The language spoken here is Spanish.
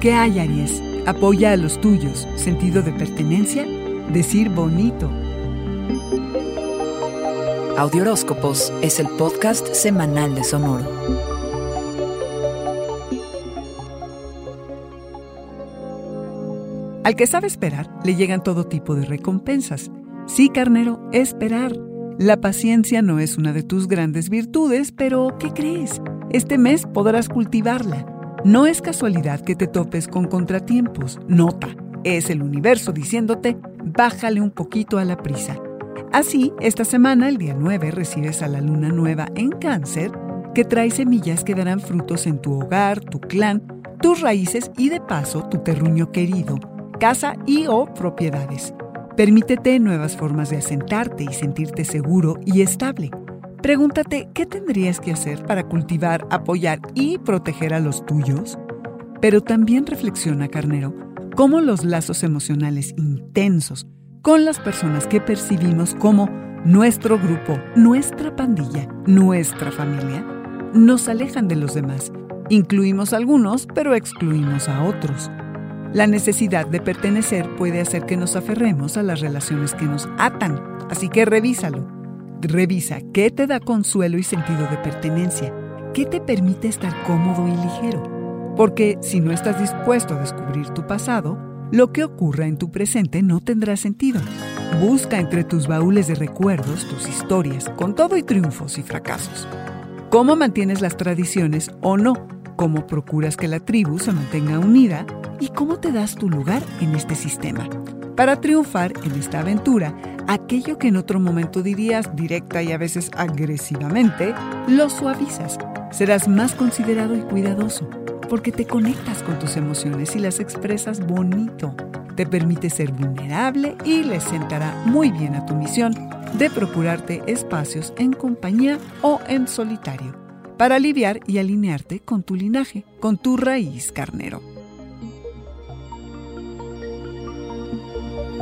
¿Qué hay, Aries? Apoya a los tuyos. Sentido de pertenencia. Decir bonito. Audioróscopos es el podcast semanal de Sonoro. Al que sabe esperar, le llegan todo tipo de recompensas. Sí, carnero, esperar. La paciencia no es una de tus grandes virtudes, pero ¿qué crees? Este mes podrás cultivarla. No es casualidad que te topes con contratiempos. Nota, es el universo diciéndote, bájale un poquito a la prisa. Así, esta semana, el día 9, recibes a la luna nueva en cáncer, que trae semillas que darán frutos en tu hogar, tu clan, tus raíces y de paso tu terruño querido casa y o propiedades. Permítete nuevas formas de asentarte y sentirte seguro y estable. Pregúntate qué tendrías que hacer para cultivar, apoyar y proteger a los tuyos. Pero también reflexiona, carnero, cómo los lazos emocionales intensos con las personas que percibimos como nuestro grupo, nuestra pandilla, nuestra familia, nos alejan de los demás. Incluimos a algunos, pero excluimos a otros. La necesidad de pertenecer puede hacer que nos aferremos a las relaciones que nos atan, así que revísalo. Revisa qué te da consuelo y sentido de pertenencia, qué te permite estar cómodo y ligero. Porque si no estás dispuesto a descubrir tu pasado, lo que ocurra en tu presente no tendrá sentido. Busca entre tus baúles de recuerdos tus historias, con todo y triunfos y fracasos. ¿Cómo mantienes las tradiciones o no? ¿Cómo procuras que la tribu se mantenga unida y cómo te das tu lugar en este sistema. Para triunfar en esta aventura, aquello que en otro momento dirías directa y a veces agresivamente, lo suavizas. Serás más considerado y cuidadoso, porque te conectas con tus emociones y las expresas bonito. Te permite ser vulnerable y le sentará muy bien a tu misión de procurarte espacios en compañía o en solitario, para aliviar y alinearte con tu linaje, con tu raíz carnero.